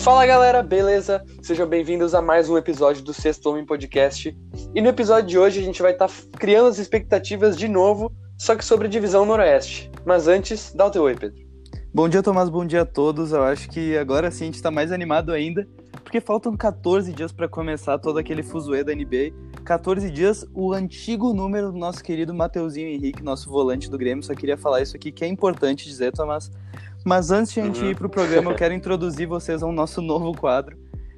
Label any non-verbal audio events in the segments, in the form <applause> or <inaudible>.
Fala galera, beleza? Sejam bem-vindos a mais um episódio do Sexto Homem Podcast. E no episódio de hoje a gente vai estar tá criando as expectativas de novo, só que sobre a divisão Noroeste. Mas antes, dá o teu oi, Pedro. Bom dia, Tomás, bom dia a todos. Eu acho que agora sim a gente está mais animado ainda, porque faltam 14 dias para começar todo aquele fuzuê da NBA. 14 dias, o antigo número do nosso querido Mateuzinho Henrique, nosso volante do Grêmio. Só queria falar isso aqui que é importante dizer, Tomás. Mas antes de a gente uhum. ir pro programa, eu quero introduzir vocês ao nosso novo quadro,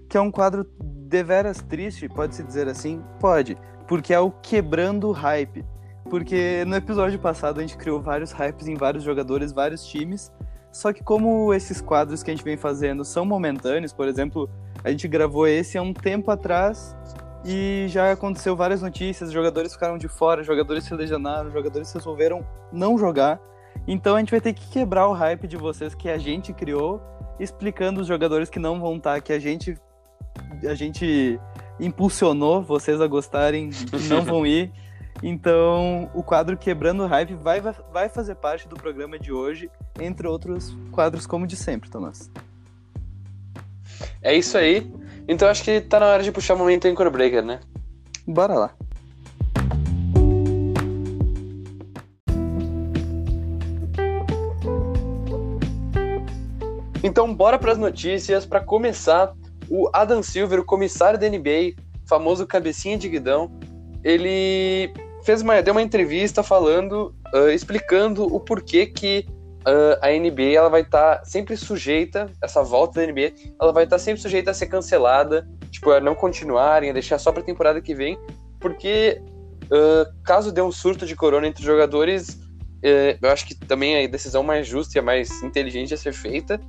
que é um quadro deveras triste, pode-se dizer assim? Pode, porque é o Quebrando o Hype. Porque no episódio passado a gente criou vários hypes em vários jogadores, vários times, só que como esses quadros que a gente vem fazendo são momentâneos, por exemplo, a gente gravou esse há um tempo atrás e já aconteceu várias notícias, jogadores ficaram de fora, jogadores se lesionaram, jogadores resolveram não jogar. Então a gente vai ter que quebrar o hype de vocês que a gente criou, explicando os jogadores que não vão estar, que a gente a gente impulsionou vocês a gostarem, que não vão ir. <laughs> Então, o quadro Quebrando o Hype vai, vai fazer parte do programa de hoje, entre outros quadros como de sempre, Tomás. É isso aí. Então acho que tá na hora de puxar o momento Anchor Breaker, né? Bora lá. Então, bora para as notícias. Para começar, o Adam Silver, o comissário da NBA, famoso cabecinha de guidão, ele fez uma, deu uma entrevista falando, uh, explicando o porquê que uh, a NBA ela vai estar tá sempre sujeita, essa volta da NBA, ela vai estar tá sempre sujeita a ser cancelada, tipo, a não continuarem, a deixar só para a temporada que vem, porque uh, caso dê um surto de corona entre os jogadores, eu acho que também a decisão mais justa e a mais inteligente a ser feita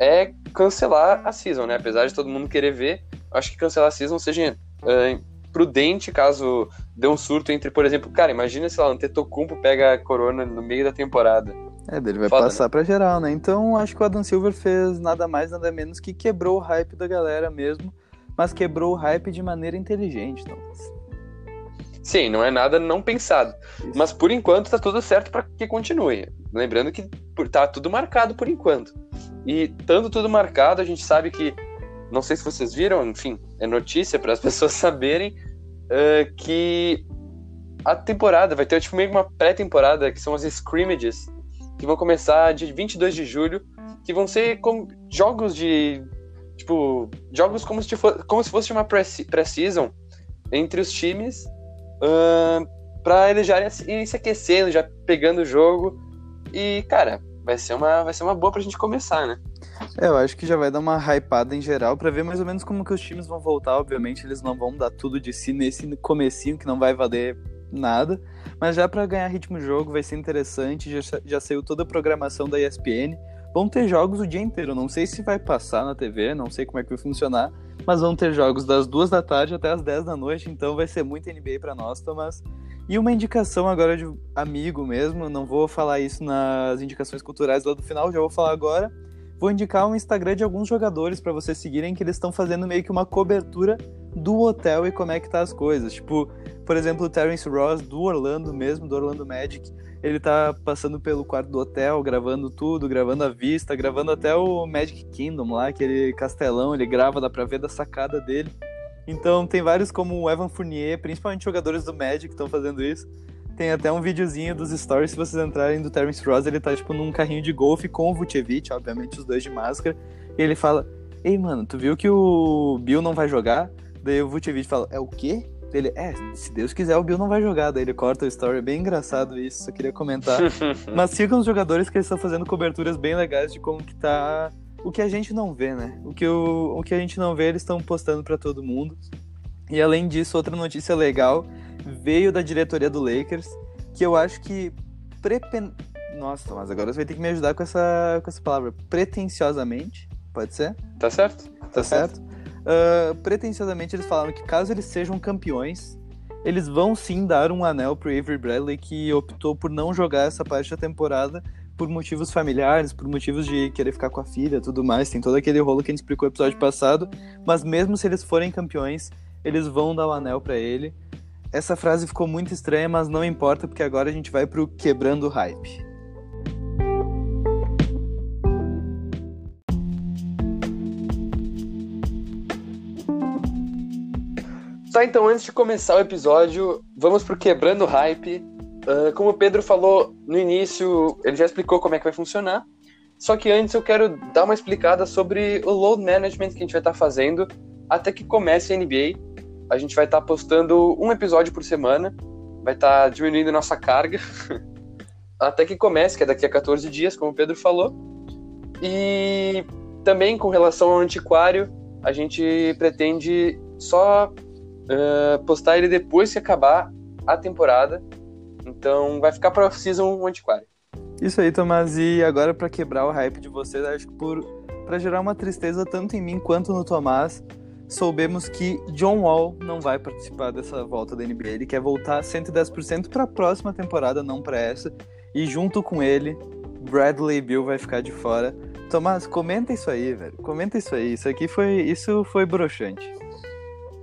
é cancelar a season, né? Apesar de todo mundo querer ver, acho que cancelar a season seja uh, prudente caso dê um surto entre, por exemplo, cara, imagina se lá, um Tetocumpo pega a corona no meio da temporada. É, dele vai Foda, passar né? pra geral, né? Então acho que o Adam Silver fez nada mais, nada menos que quebrou o hype da galera mesmo, mas quebrou o hype de maneira inteligente, Thomas. Sim, não é nada não pensado. Isso. Mas por enquanto tá tudo certo para que continue. Lembrando que tá tudo marcado por enquanto. E tanto tudo marcado, a gente sabe que, não sei se vocês viram, enfim, é notícia para as <laughs> pessoas saberem uh, que a temporada vai ter tipo meio que uma pré-temporada, que são as scrimmages, que vão começar de 22 de julho, que vão ser como jogos de tipo, jogos como se, for, como se fosse uma pré-season entre os times uh, para eles já irem se aquecendo, já pegando o jogo. E, cara, vai ser uma, vai ser uma boa pra gente começar, né? É, eu acho que já vai dar uma hypada em geral para ver mais ou menos como que os times vão voltar. Obviamente, eles não vão dar tudo de si nesse comecinho que não vai valer nada, mas já para ganhar ritmo de jogo vai ser interessante. Já, já saiu toda a programação da ESPN. Vão ter jogos o dia inteiro. Não sei se vai passar na TV, não sei como é que vai funcionar, mas vão ter jogos das duas da tarde até as 10 da noite, então vai ser muito NBA para nós, Thomas. E uma indicação agora de amigo mesmo, não vou falar isso nas indicações culturais lá do final, já vou falar agora. Vou indicar um Instagram de alguns jogadores para vocês seguirem que eles estão fazendo meio que uma cobertura do hotel e como é que tá as coisas. Tipo, por exemplo, o Terence Ross do Orlando mesmo, do Orlando Magic, ele tá passando pelo quarto do hotel, gravando tudo, gravando a vista, gravando até o Magic Kingdom lá, aquele castelão, ele grava, dá pra ver da sacada dele. Então tem vários como o Evan Fournier, principalmente jogadores do Magic que estão fazendo isso. Tem até um videozinho dos stories, se vocês entrarem do Terence Ross, ele tá tipo num carrinho de golfe com o Vucevic, obviamente os dois de máscara, e ele fala: "Ei, mano, tu viu que o Bill não vai jogar?" Daí o Vucevic fala: "É o quê?" Ele, é, se Deus quiser, o Bill não vai jogar. Daí ele corta o story. É bem engraçado isso, só queria comentar. <laughs> Mas sigam os jogadores que eles estão fazendo coberturas bem legais de como que tá o que a gente não vê, né? O que, o, o que a gente não vê, eles estão postando para todo mundo. E além disso, outra notícia legal veio da diretoria do Lakers, que eu acho que prepen... Nossa, mas agora você vai ter que me ajudar com essa, com essa palavra. Pretenciosamente, pode ser? Tá certo. Tá, tá certo. certo. Uh, pretenciosamente, eles falaram que caso eles sejam campeões, eles vão sim dar um anel pro Avery Bradley, que optou por não jogar essa parte da temporada por motivos familiares, por motivos de querer ficar com a filha, tudo mais, tem todo aquele rolo que a gente explicou no episódio passado, mas mesmo se eles forem campeões, eles vão dar o anel para ele. Essa frase ficou muito estranha, mas não importa, porque agora a gente vai pro quebrando o hype. Tá, então antes de começar o episódio, vamos pro quebrando o hype Uh, como o Pedro falou no início, ele já explicou como é que vai funcionar. Só que antes eu quero dar uma explicada sobre o load management que a gente vai estar tá fazendo até que comece a NBA. A gente vai estar tá postando um episódio por semana, vai estar tá diminuindo nossa carga <laughs> até que comece, que é daqui a 14 dias, como o Pedro falou. E também com relação ao antiquário, a gente pretende só uh, postar ele depois que acabar a temporada. Então vai ficar para off-season o antiquário. Isso aí, Tomás. E agora para quebrar o hype de vocês, acho que por para gerar uma tristeza tanto em mim quanto no Tomás, soubemos que John Wall não vai participar dessa volta da NBA. Ele quer voltar 110% para a próxima temporada, não para essa. E junto com ele, Bradley Bill vai ficar de fora. Tomás, comenta isso aí, velho. Comenta isso aí. Isso aqui foi, isso foi broxante.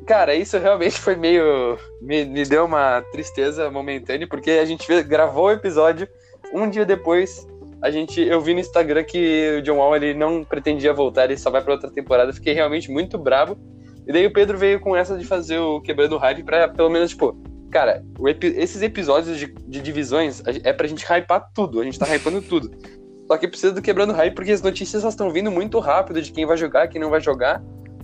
Cara, isso realmente foi meio. Me, me deu uma tristeza momentânea, porque a gente gravou o episódio um dia depois. A gente, eu vi no Instagram que o John Wall ele não pretendia voltar, ele só vai para outra temporada. Fiquei realmente muito bravo. E daí o Pedro veio com essa de fazer o quebrando hype para pelo menos, tipo, cara, epi esses episódios de, de, divisões é pra gente hypar tudo. A gente tá hypando tudo. Só que precisa do quebrando hype porque as notícias estão vindo muito rápido de quem vai jogar, quem não vai jogar.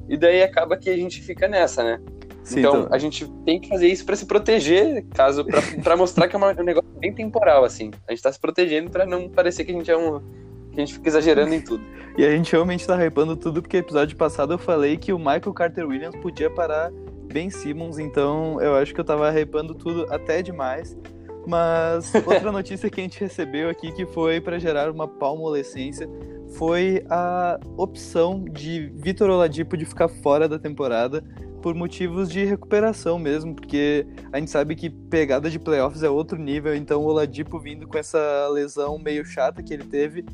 E daí acaba que a gente fica nessa, né? Sim, então, a gente tem que fazer isso para se proteger, caso para mostrar que é um negócio bem temporal assim. A gente tá se protegendo para não parecer que a gente é um que a gente fica exagerando em tudo. <laughs> E a gente realmente tá hypando tudo porque episódio passado eu falei que o Michael Carter Williams podia parar Ben Simmons, então eu acho que eu tava hypando tudo até demais. Mas <laughs> outra notícia que a gente recebeu aqui que foi para gerar uma palmolescência foi a opção de Vitor Oladipo de ficar fora da temporada por motivos de recuperação mesmo, porque a gente sabe que pegada de playoffs é outro nível, então o Oladipo vindo com essa lesão meio chata que ele teve,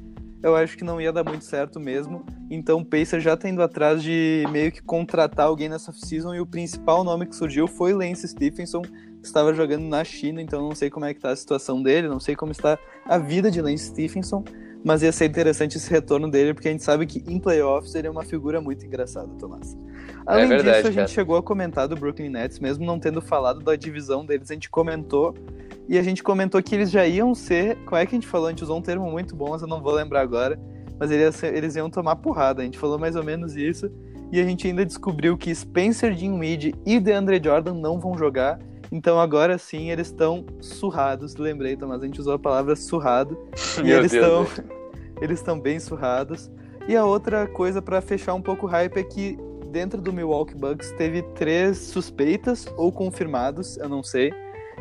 eu acho que não ia dar muito certo mesmo. Então o Pacer já tá indo atrás de meio que contratar alguém nessa season e o principal nome que surgiu foi Lance Stephenson, que estava jogando na China, então não sei como é que tá a situação dele, não sei como está a vida de Lance Stephenson, mas ia ser interessante esse retorno dele, porque a gente sabe que em playoffs ele é uma figura muito engraçada, Tomás. Além é verdade, disso, a gente chegou a comentar do Brooklyn Nets, mesmo não tendo falado da divisão deles, a gente comentou, e a gente comentou que eles já iam ser, como é que a gente falou? A gente usou um termo muito bom, mas eu não vou lembrar agora, mas eles, eles iam tomar porrada, a gente falou mais ou menos isso, e a gente ainda descobriu que Spencer Dinwiddie e DeAndre Jordan não vão jogar, então agora sim eles estão surrados. Lembrei, Tomás, a gente usou a palavra surrado. <laughs> e eles estão <laughs> eles estão bem surrados. E a outra coisa para fechar um pouco o hype é que dentro do Milwaukee Bucks teve três suspeitas ou confirmados, eu não sei,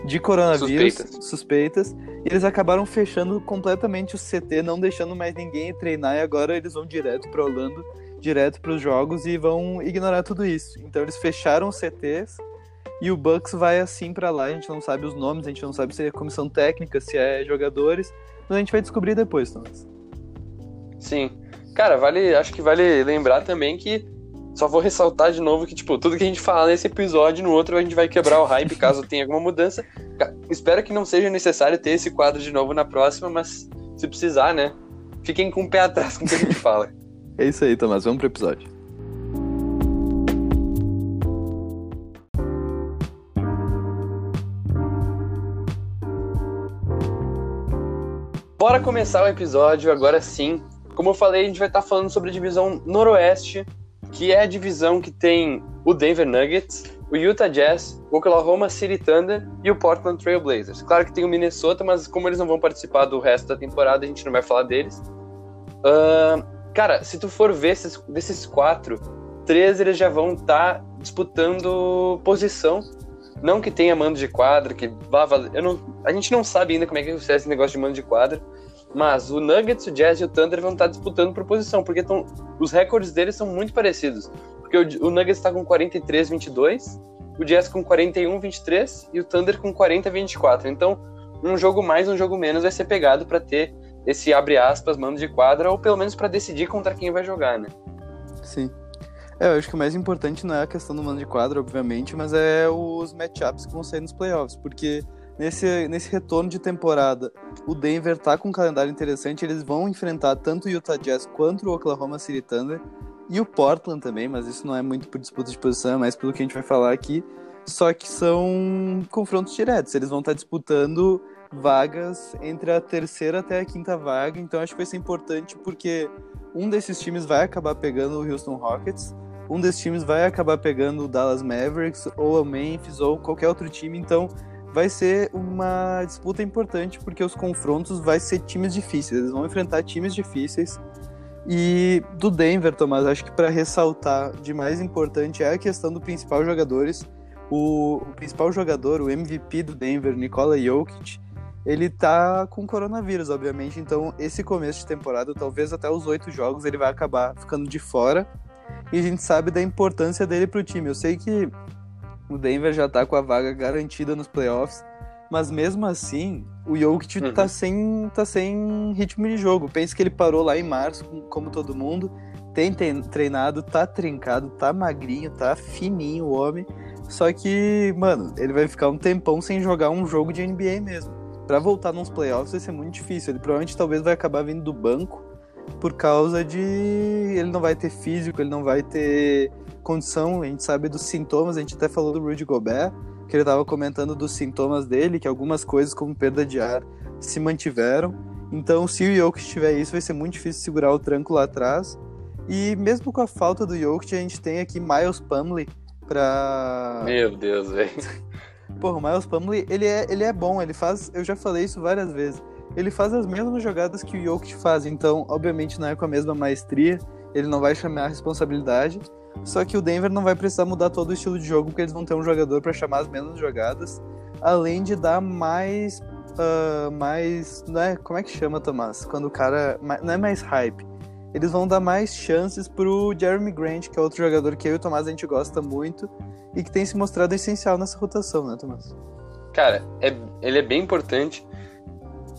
de coronavírus, suspeitas. suspeitas. E eles acabaram fechando completamente o CT, não deixando mais ninguém treinar e agora eles vão direto para Orlando, direto para os jogos e vão ignorar tudo isso. Então eles fecharam os CTs e o Bucks vai assim para lá, a gente não sabe os nomes, a gente não sabe se é comissão técnica, se é jogadores, mas a gente vai descobrir depois, Thomas. Sim. Cara, vale, acho que vale lembrar também que só vou ressaltar de novo que, tipo, tudo que a gente falar nesse episódio, no outro a gente vai quebrar o hype caso tenha alguma mudança. Espero que não seja necessário ter esse quadro de novo na próxima, mas se precisar, né? Fiquem com o pé atrás com o que a gente fala. <laughs> é isso aí, Tomás. Vamos pro episódio. Bora começar o episódio agora sim. Como eu falei, a gente vai estar falando sobre a divisão Noroeste, que é a divisão que tem o Denver Nuggets, o Utah Jazz, o Oklahoma City Thunder e o Portland Trail Blazers. Claro que tem o Minnesota, mas como eles não vão participar do resto da temporada, a gente não vai falar deles. Uh, cara, se tu for ver esses, desses quatro, três eles já vão estar tá disputando posição não que tenha mando de quadra, que vá valer. Eu não, a gente não sabe ainda como é que vai ser esse negócio de mando de quadra. Mas o Nuggets, o Jazz e o Thunder vão estar disputando por posição, porque tão, os recordes deles são muito parecidos. Porque o, o Nuggets está com 43-22, o Jazz com 41-23 e o Thunder com 40-24. Então, um jogo mais, um jogo menos vai ser pegado para ter esse abre aspas, mando de quadra, ou pelo menos para decidir contra quem vai jogar, né? Sim. É, eu acho que o mais importante não é a questão do mano de quadro, obviamente, mas é os matchups que vão sair nos playoffs, porque nesse, nesse retorno de temporada, o Denver tá com um calendário interessante, eles vão enfrentar tanto o Utah Jazz quanto o Oklahoma City Thunder, e o Portland também, mas isso não é muito por disputa de posição, é mais pelo que a gente vai falar aqui. Só que são confrontos diretos. Eles vão estar disputando vagas entre a terceira até a quinta vaga. Então acho que vai ser importante porque um desses times vai acabar pegando o Houston Rockets, um desses times vai acabar pegando o Dallas Mavericks ou o Memphis ou qualquer outro time. Então vai ser uma disputa importante porque os confrontos vai ser times difíceis. Eles vão enfrentar times difíceis. E do Denver, Tomás, acho que para ressaltar de mais importante é a questão do principal jogadores. O, o, principal jogador, o MVP do Denver, Nikola Jokic, ele tá com coronavírus, obviamente. Então, esse começo de temporada, talvez até os oito jogos, ele vai acabar ficando de fora. E a gente sabe da importância dele pro time. Eu sei que o Denver já tá com a vaga garantida nos playoffs, mas mesmo assim, o Jokic uhum. tá, sem, tá sem ritmo de jogo. Pensa que ele parou lá em março, como todo mundo, tem treinado, tá trincado, tá magrinho, tá fininho o homem. Só que, mano, ele vai ficar um tempão sem jogar um jogo de NBA mesmo. Para voltar nos playoffs vai ser muito difícil. Ele provavelmente talvez vai acabar vindo do banco por causa de ele não vai ter físico, ele não vai ter condição. A gente sabe dos sintomas, a gente até falou do Rudy Gobert que ele estava comentando dos sintomas dele, que algumas coisas como perda de ar se mantiveram. Então, se o Jokic tiver isso, vai ser muito difícil segurar o tranco lá atrás. E mesmo com a falta do Jokic, a gente tem aqui Miles Pumley para Meu Deus, velho. Porra, o Miles Pumley, ele é, ele é bom, ele faz, eu já falei isso várias vezes. Ele faz as mesmas jogadas que o Jokic faz, então, obviamente não é com a mesma maestria, ele não vai chamar a responsabilidade, só que o Denver não vai precisar mudar todo o estilo de jogo, porque eles vão ter um jogador para chamar as mesmas jogadas, além de dar mais. Uh, mais. Não é, como é que chama, Tomás? Quando o cara. Não é mais hype. Eles vão dar mais chances pro Jeremy Grant, que é outro jogador que eu e o Tomás a gente gosta muito e que tem se mostrado essencial nessa rotação, né, Tomás? Cara, é, ele é bem importante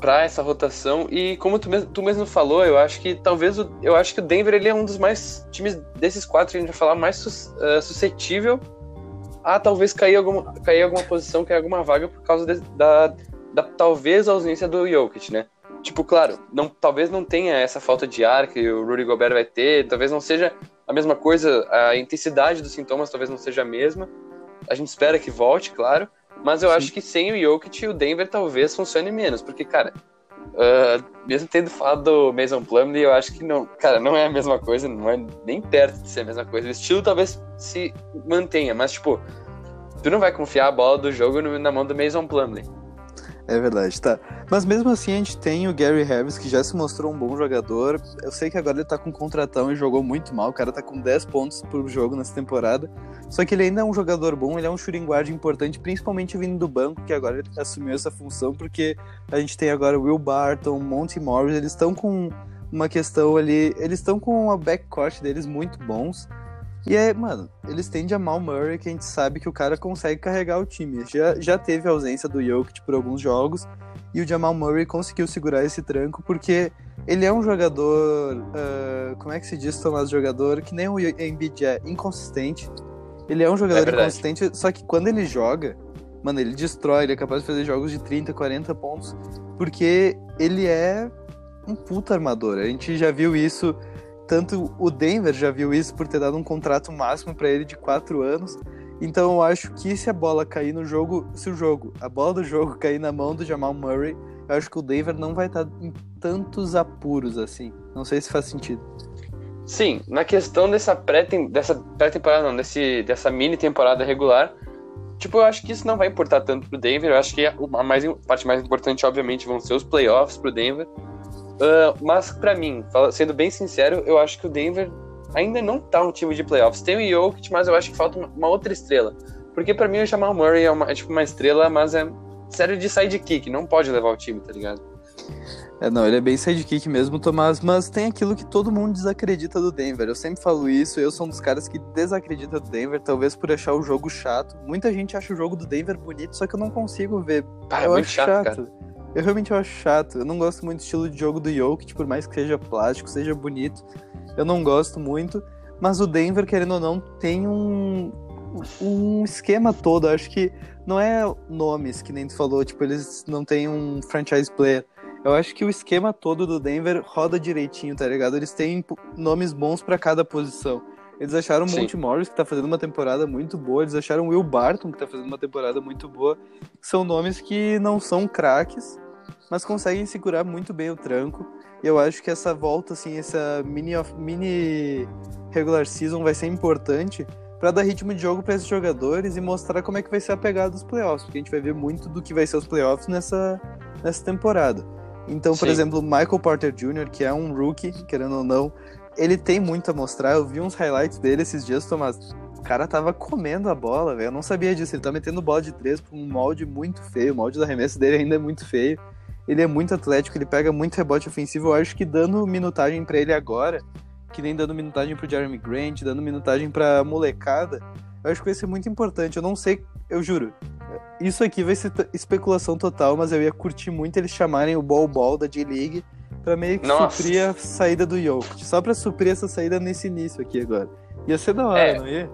para essa rotação. E como tu mesmo, tu mesmo falou, eu acho que talvez o, eu acho que o Denver ele é um dos mais times desses quatro que a gente vai falar mais sus, uh, suscetível a talvez cair alguma, cair alguma posição, cair alguma vaga por causa de, da, da talvez ausência do Jokic, né? Tipo, claro, não, talvez não tenha essa falta de ar que o Rudy Gobert vai ter, talvez não seja a mesma coisa, a intensidade dos sintomas talvez não seja a mesma. A gente espera que volte, claro, mas eu Sim. acho que sem o Jokic, o Denver talvez funcione menos, porque, cara, uh, mesmo tendo falado do Mason Plumlee, eu acho que não, cara, não é a mesma coisa, não é nem perto de ser a mesma coisa. O estilo talvez se mantenha, mas, tipo, tu não vai confiar a bola do jogo na mão do Mason Plumlee. É verdade, tá. Mas mesmo assim a gente tem o Gary Harris, que já se mostrou um bom jogador. Eu sei que agora ele tá com contratão e jogou muito mal. O cara tá com 10 pontos por jogo nessa temporada. Só que ele ainda é um jogador bom, ele é um shooting guard importante, principalmente vindo do banco, que agora ele assumiu essa função, porque a gente tem agora Will Barton, Monty Morris, eles estão com uma questão ali. Eles estão com a backcourt deles muito bons. E é, mano, eles têm Jamal Murray, que a gente sabe que o cara consegue carregar o time. Já, já teve a ausência do Jokic por alguns jogos, e o Jamal Murray conseguiu segurar esse tranco, porque ele é um jogador, uh, como é que se diz, Tomás, jogador, que nem o Embiid é, inconsistente. Ele é um jogador é inconsistente, só que quando ele joga, mano, ele destrói, ele é capaz de fazer jogos de 30, 40 pontos, porque ele é um puta armador. A gente já viu isso tanto o Denver já viu isso por ter dado um contrato máximo para ele de quatro anos. Então eu acho que se a bola cair no jogo, se o jogo, a bola do jogo <laughs> cair na mão do Jamal Murray, eu acho que o Denver não vai estar em tantos apuros assim. Não sei se faz sentido. Sim, na questão dessa pré-temporada, pré-temporada não, desse, dessa mini temporada regular, tipo, eu acho que isso não vai importar tanto pro Denver. Eu acho que a, mais, a parte mais importante, obviamente, vão ser os playoffs pro Denver. Uh, mas para mim, sendo bem sincero, eu acho que o Denver ainda não tá um time de playoffs. Tem o Jokic, mas eu acho que falta uma, outra estrela. Porque para mim o Jamal Murray é, uma, é, tipo uma estrela, mas é sério de sidekick, não pode levar o time, tá ligado? É, não, ele é bem sidekick mesmo, Tomás, mas tem aquilo que todo mundo desacredita do Denver. Eu sempre falo isso, eu sou um dos caras que desacredita do Denver, talvez por achar o jogo chato. Muita gente acha o jogo do Denver bonito, só que eu não consigo ver. Ah, é eu acho chato. chato. Eu realmente acho chato. Eu não gosto muito do estilo de jogo do Jokic, por mais que seja plástico, seja bonito. Eu não gosto muito. Mas o Denver, querendo ou não, tem um, um esquema todo. Eu acho que não é nomes, que nem tu falou, tipo, eles não têm um franchise player. Eu acho que o esquema todo do Denver roda direitinho, tá ligado? Eles têm nomes bons para cada posição. Eles acharam o Monte Morris, que tá fazendo uma temporada muito boa. Eles acharam o Will Barton, que tá fazendo uma temporada muito boa. São nomes que não são craques, mas conseguem segurar muito bem o tranco. E eu acho que essa volta, assim, essa mini, mini regular season vai ser importante para dar ritmo de jogo para esses jogadores e mostrar como é que vai ser a pegada dos playoffs, porque a gente vai ver muito do que vai ser os playoffs nessa, nessa temporada. Então, por Sim. exemplo, Michael Porter Jr., que é um rookie, querendo ou não, ele tem muito a mostrar. Eu vi uns highlights dele esses dias, Tomás. O cara tava comendo a bola, velho. Eu não sabia disso. Ele tá metendo bola de três com um molde muito feio. O molde do arremesso dele ainda é muito feio. Ele é muito atlético, ele pega muito rebote ofensivo. Eu acho que dando minutagem para ele agora, que nem dando minutagem pro Jeremy Grant, dando minutagem pra molecada, eu acho que vai ser muito importante. Eu não sei, eu juro. Isso aqui vai ser especulação total, mas eu ia curtir muito eles chamarem o Ball Ball da G-League pra meio que Nossa. suprir a saída do Jokic. Só pra suprir essa saída nesse início aqui agora. Ia ser da hora, é. não ia?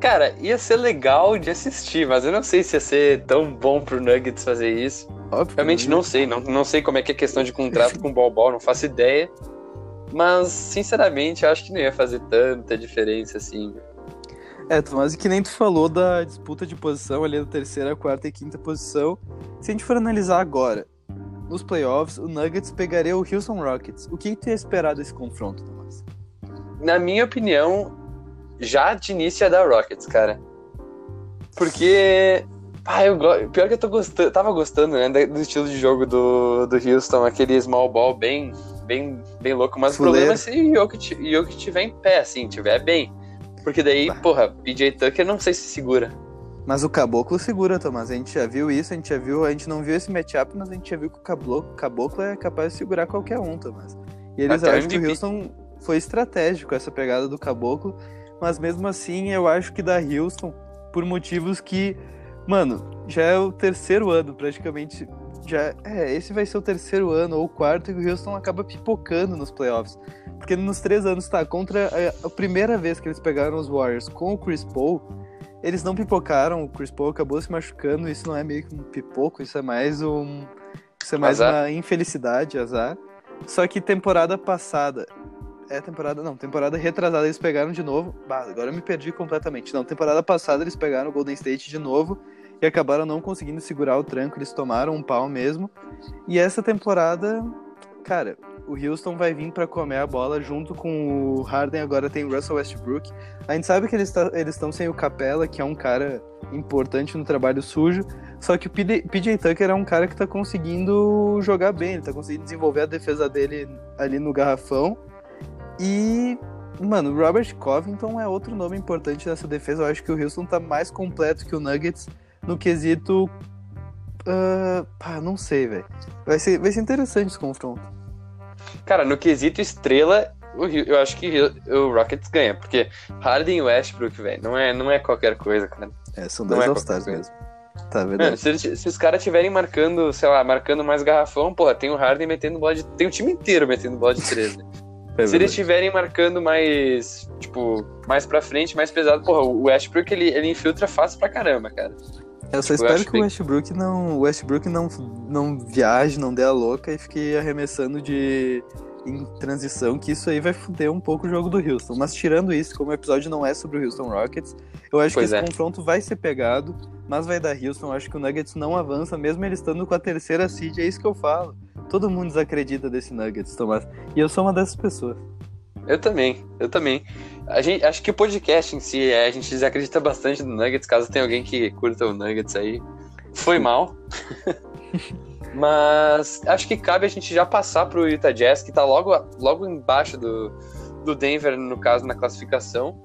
Cara, ia ser legal de assistir, mas eu não sei se ia ser tão bom pro Nuggets fazer isso. Óbvio, Realmente não sei, não, não sei como é que é questão de contrato com o Ball, não faço ideia. Mas, sinceramente, acho que não ia fazer tanta diferença assim. É, Tomás, e que nem tu falou da disputa de posição ali da terceira, quarta e quinta posição. Se a gente for analisar agora, nos playoffs, o Nuggets pegaria o Houston Rockets. O que tu ia esperar desse confronto, Tomás? Na minha opinião, já de início é da Rockets, cara. Porque. Ah, eu Pior que eu tô gostando, tava gostando, né, do estilo de jogo do, do Houston, aquele small ball bem, bem, bem louco. Mas Fuleiro. o problema é se o Jokic, Jokic tiver em pé, assim, tiver bem. Porque daí, bah. porra, PJ Tucker não sei se segura. Mas o Caboclo segura, Tomás. A gente já viu isso, a gente já viu, a gente não viu esse matchup, mas a gente já viu que o Caboclo, Caboclo é capaz de segurar qualquer um, Tomás. E eles acham que o Houston foi estratégico essa pegada do Caboclo, mas mesmo assim eu acho que da Houston, por motivos que, mano, já é o terceiro ano praticamente. Já, é, esse vai ser o terceiro ano ou o quarto e o Houston acaba pipocando nos playoffs. Porque nos três anos, tá, contra a, a primeira vez que eles pegaram os Warriors com o Chris Paul, eles não pipocaram, o Chris Paul acabou se machucando, isso não é meio que um pipoco, isso é mais um. Isso é mais azar. uma infelicidade, azar. Só que temporada passada. É temporada. Não, temporada retrasada eles pegaram de novo. Bah, agora eu me perdi completamente. Não, temporada passada eles pegaram o Golden State de novo e acabaram não conseguindo segurar o tranco, eles tomaram um pau mesmo. E essa temporada, cara, o Houston vai vir para comer a bola junto com o Harden, agora tem o Russell Westbrook. A gente sabe que eles tá, estão sem o Capela, que é um cara importante no trabalho sujo, só que o PJ Tucker é um cara que tá conseguindo jogar bem, ele tá conseguindo desenvolver a defesa dele ali no garrafão. E, mano, Robert Covington é outro nome importante nessa defesa. Eu acho que o Houston tá mais completo que o Nuggets no quesito. Uh, pá, não sei, velho. Vai ser, vai ser interessante esse confronto. Cara, no quesito estrela, eu acho que o Rockets ganha, porque Harden e Westbrook, velho, não é, não é qualquer coisa, cara. É, são dois é All-Stars mesmo. Tá, verdade. se, se, os caras estiverem marcando, sei lá, marcando mais garrafão, porra, tem o Harden metendo bola de. Tem o time inteiro metendo bola de 13. <laughs> É se eles estiverem marcando mais, tipo, mais pra frente, mais pesado, porra, o Westbrook ele, ele infiltra fácil pra caramba, cara. Eu só tipo, espero que o Westbrook não, Westbrook não, não viaje, não dê a louca e fique arremessando de em transição, que isso aí vai foder um pouco o jogo do Houston. Mas tirando isso, como o episódio não é sobre o Houston Rockets, eu acho pois que esse é. confronto vai ser pegado, mas vai dar Houston. Eu acho que o Nuggets não avança, mesmo ele estando com a terceira seed, é isso que eu falo. Todo mundo desacredita desse Nuggets, Tomás. E eu sou uma dessas pessoas. Eu também, eu também. A gente, acho que o podcast em si, é, a gente desacredita bastante do Nuggets, caso tenha alguém que curta o Nuggets aí. Foi mal. <laughs> Mas acho que cabe a gente já passar pro Utah Jazz, que tá logo, logo embaixo do, do Denver, no caso, na classificação.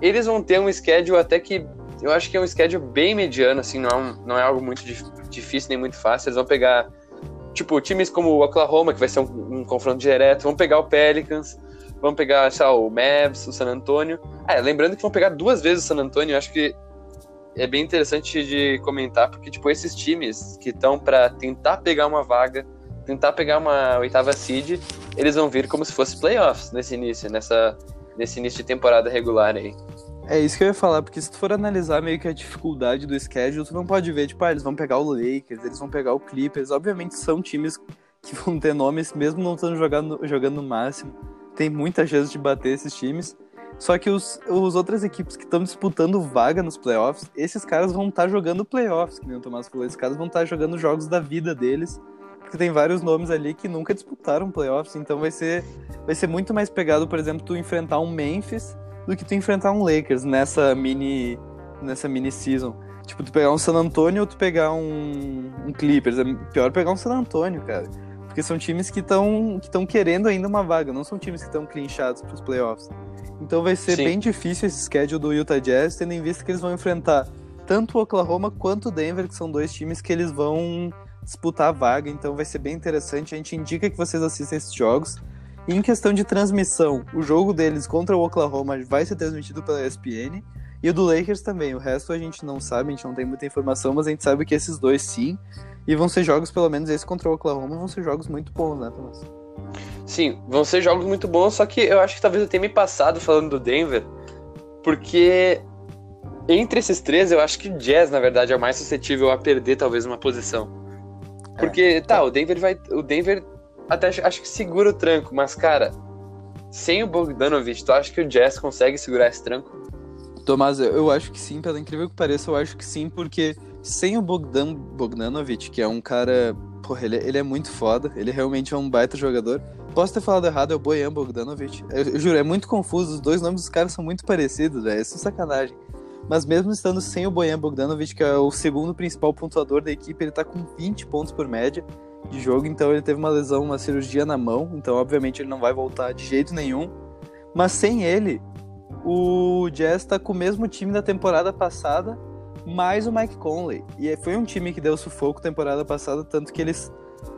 Eles vão ter um schedule até que eu acho que é um schedule bem mediano, assim, não é, um, não é algo muito difícil nem muito fácil. Eles vão pegar, tipo, times como o Oklahoma, que vai ser um, um confronto direto, vão pegar o Pelicans, vão pegar, sei lá, o Mavs, o San Antonio. Ah, lembrando que vão pegar duas vezes o San Antonio, acho que é bem interessante de comentar, porque, tipo, esses times que estão para tentar pegar uma vaga, tentar pegar uma oitava seed, eles vão vir como se fosse playoffs nesse início, nessa, nesse início de temporada regular aí. É isso que eu ia falar, porque se tu for analisar meio que a dificuldade do schedule, tu não pode ver, tipo, ah, eles vão pegar o Lakers, eles vão pegar o Clippers, obviamente são times que vão ter nomes, mesmo não estando jogando, jogando no máximo, tem muita chance de bater esses times, Só que os, os outras equipes que estão disputando vaga nos playoffs, esses caras vão estar tá jogando playoffs, que nem o Tomás falou. Esses caras vão estar tá jogando jogos da vida deles, porque tem vários nomes ali que nunca disputaram playoffs, então vai ser, vai ser muito mais pegado, por exemplo, tu enfrentar um Memphis do que tu enfrentar um Lakers nessa mini, nessa mini season. Tipo, tu pegar um San Antonio ou tu pegar um, um Clippers. É pior pegar um San Antonio, cara. Porque são times que estão que querendo ainda uma vaga, não são times que estão clinchados para os playoffs. Então vai ser Sim. bem difícil esse schedule do Utah Jazz, tendo em vista que eles vão enfrentar tanto o Oklahoma quanto o Denver, que são dois times que eles vão disputar a vaga. Então vai ser bem interessante. A gente indica que vocês assistam esses jogos. E em questão de transmissão, o jogo deles contra o Oklahoma vai ser transmitido pela ESPN. E o do Lakers também. O resto a gente não sabe, a gente não tem muita informação, mas a gente sabe que esses dois sim. E vão ser jogos, pelo menos esse contra o Oklahoma, vão ser jogos muito bons, né, Thomas? Sim, vão ser jogos muito bons, só que eu acho que talvez eu tenha me passado falando do Denver, porque entre esses três, eu acho que o Jazz, na verdade, é o mais suscetível a perder talvez uma posição. Porque, é, tá, tá, o Denver vai. O Denver até acho que segura o tranco, mas, cara, sem o Bogdanovich, tu acha que o Jazz consegue segurar esse tranco? Tomás, eu acho que sim, pelo incrível que pareça, eu acho que sim, porque sem o Bogdan Bogdanovic, que é um cara. Porra, ele, ele é muito foda, ele realmente é um baita jogador. Posso ter falado errado, é o Bojan Bogdanovic. Eu, eu, juro, é muito confuso, os dois nomes dos caras são muito parecidos, velho. Isso é sacanagem. Mas mesmo estando sem o Bojan Bogdanovic, que é o segundo principal pontuador da equipe, ele tá com 20 pontos por média de jogo, então ele teve uma lesão, uma cirurgia na mão, então obviamente ele não vai voltar de jeito nenhum. Mas sem ele, o Jazz tá com o mesmo time da temporada passada, mais o Mike Conley. E foi um time que deu sufoco temporada passada, tanto que eles.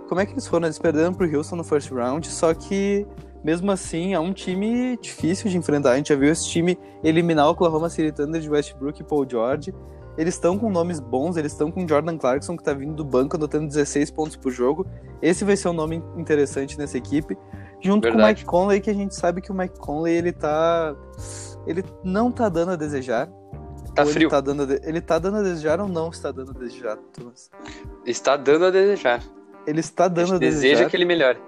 Como é que eles foram? Eles perderam pro Houston no first round, só que mesmo assim é um time difícil de enfrentar. A gente já viu esse time eliminar o Oklahoma City Thunder de Westbrook e Paul George. Eles estão com nomes bons, eles estão com Jordan Clarkson, que tá vindo do banco, anotando 16 pontos por jogo. Esse vai ser um nome interessante nessa equipe. Junto Verdade. com o Mike Conley, que a gente sabe que o Mike Conley, ele tá ele não tá dando a desejar. Tá frio. Ele tá, dando a, ele tá dando a desejar ou não está dando a desejar, Thomas? Está dando a desejar. Ele está dando a, a desejar. Deseja que ele melhore.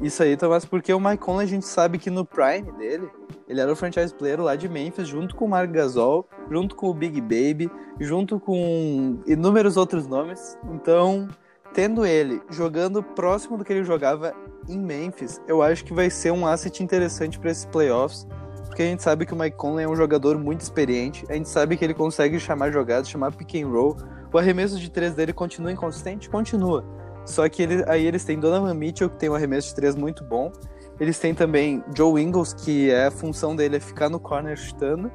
Isso aí, Thomas, porque o Mike Conley a gente sabe que no prime dele, ele era o franchise player lá de Memphis, junto com o Mark Gasol, junto com o Big Baby, junto com inúmeros outros nomes. Então, tendo ele jogando próximo do que ele jogava em Memphis, eu acho que vai ser um asset interessante para esses playoffs porque a gente sabe que o Mike Conley é um jogador muito experiente, a gente sabe que ele consegue chamar jogadas, chamar pick and roll. O arremesso de três dele continua inconsistente? Continua. Só que ele, aí eles têm Donovan Mitchell, que tem um arremesso de três muito bom. Eles têm também Joe Ingles, que é a função dele é ficar no corner chutando.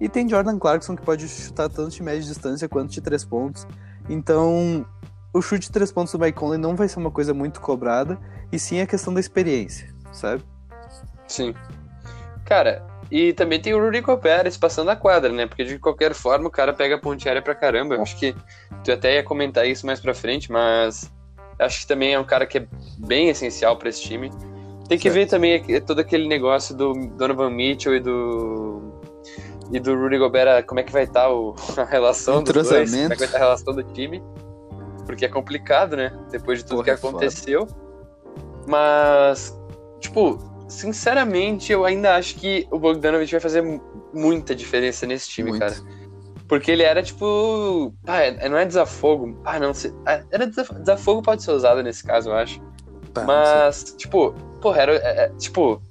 E tem Jordan Clarkson, que pode chutar tanto de média distância quanto de três pontos. Então, o chute de três pontos do Mike Conley não vai ser uma coisa muito cobrada, e sim a questão da experiência, sabe? Sim. Cara, e também tem o Rudy Gobert passando a quadra, né? Porque de qualquer forma o cara pega a ponte aérea pra caramba. Eu acho que tu até ia comentar isso mais pra frente, mas acho que também é um cara que é bem essencial para esse time. Tem que certo. ver também todo aquele negócio do Donovan Mitchell e do e do Rudy Gobert, como é que vai estar tá o, <laughs> a relação dos dois, como é que vai estar tá a relação do time. Porque é complicado, né? Depois de tudo Porra, que é aconteceu. Mas, tipo, sinceramente, eu ainda acho que o Bogdanovich vai fazer muita diferença nesse time, Muito. cara. Porque ele era tipo. Ah, não é desafogo. Ah, não sei. Ah, era desafogo pode ser usado nesse caso, eu acho. Pá, Mas, tipo, porra, era. É, é, tipo,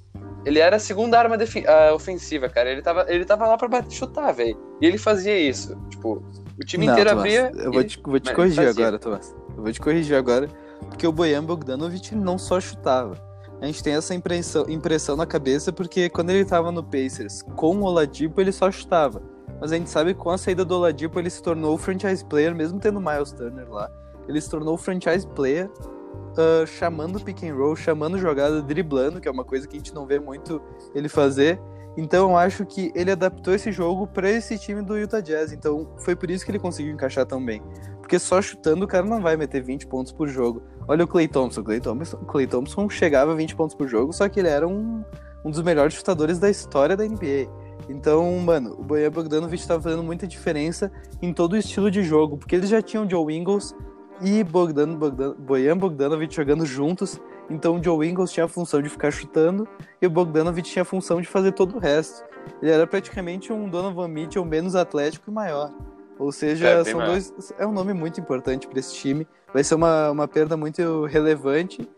ele era a segunda arma uh, ofensiva, cara. Ele tava, ele tava lá pra chutar, velho. E ele fazia isso. Tipo, o time não, inteiro Tomás, abria. Eu vou te, vou te corrigir agora, Tomás. Eu vou te corrigir agora. Porque o Bojan Bogdanovic não só chutava a gente tem essa impressão, impressão na cabeça porque quando ele estava no Pacers com o Oladipo, ele só chutava. Mas a gente sabe que com a saída do Oladipo, ele se tornou o franchise player, mesmo tendo Miles Turner lá. Ele se tornou o franchise player, uh, chamando pick and roll, chamando jogada, driblando, que é uma coisa que a gente não vê muito ele fazer. Então eu acho que ele adaptou esse jogo para esse time do Utah Jazz. Então foi por isso que ele conseguiu encaixar tão bem. Porque só chutando o cara não vai meter 20 pontos por jogo. Olha o Clay Thompson. Clay Thompson, Clay Thompson chegava a 20 pontos por jogo, só que ele era um, um dos melhores chutadores da história da NBA. Então, mano, o Bojan Bogdanovic estava fazendo muita diferença em todo o estilo de jogo, porque eles já tinham Joe Ingles e Bogdan, Bogdan, Bojan Bogdanovic jogando juntos, Então o Joe Ingles tinha a função de ficar chutando e o Bogdanovich tinha a função de fazer todo o resto. Ele era praticamente um Donovan Mitchell menos atlético e maior. Ou seja, É, são maior. dois, é um nome muito importante para esse time. Vai ser uma, uma perda muito relevante.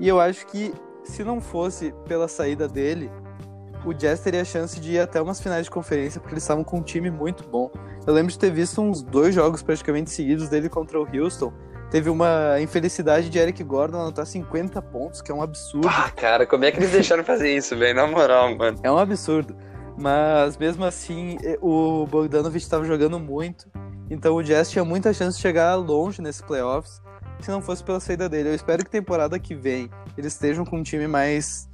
E eu acho que se não fosse pela saída dele, o Jazz teria a chance de ir até umas finais de conferência, porque eles estavam com um time muito bom. Eu lembro de ter visto uns dois jogos praticamente seguidos dele contra o Houston. Teve uma infelicidade de Eric Gordon anotar 50 pontos, que é um absurdo. Ah, cara, como é que eles deixaram fazer isso, velho? Na moral, mano. É um absurdo. Mas mesmo assim, o Bogdanovich estava jogando muito. Então o Jazz tinha muita chance de chegar longe nesses playoffs se não fosse pela saída dele. Eu espero que temporada que vem eles estejam com um time mais,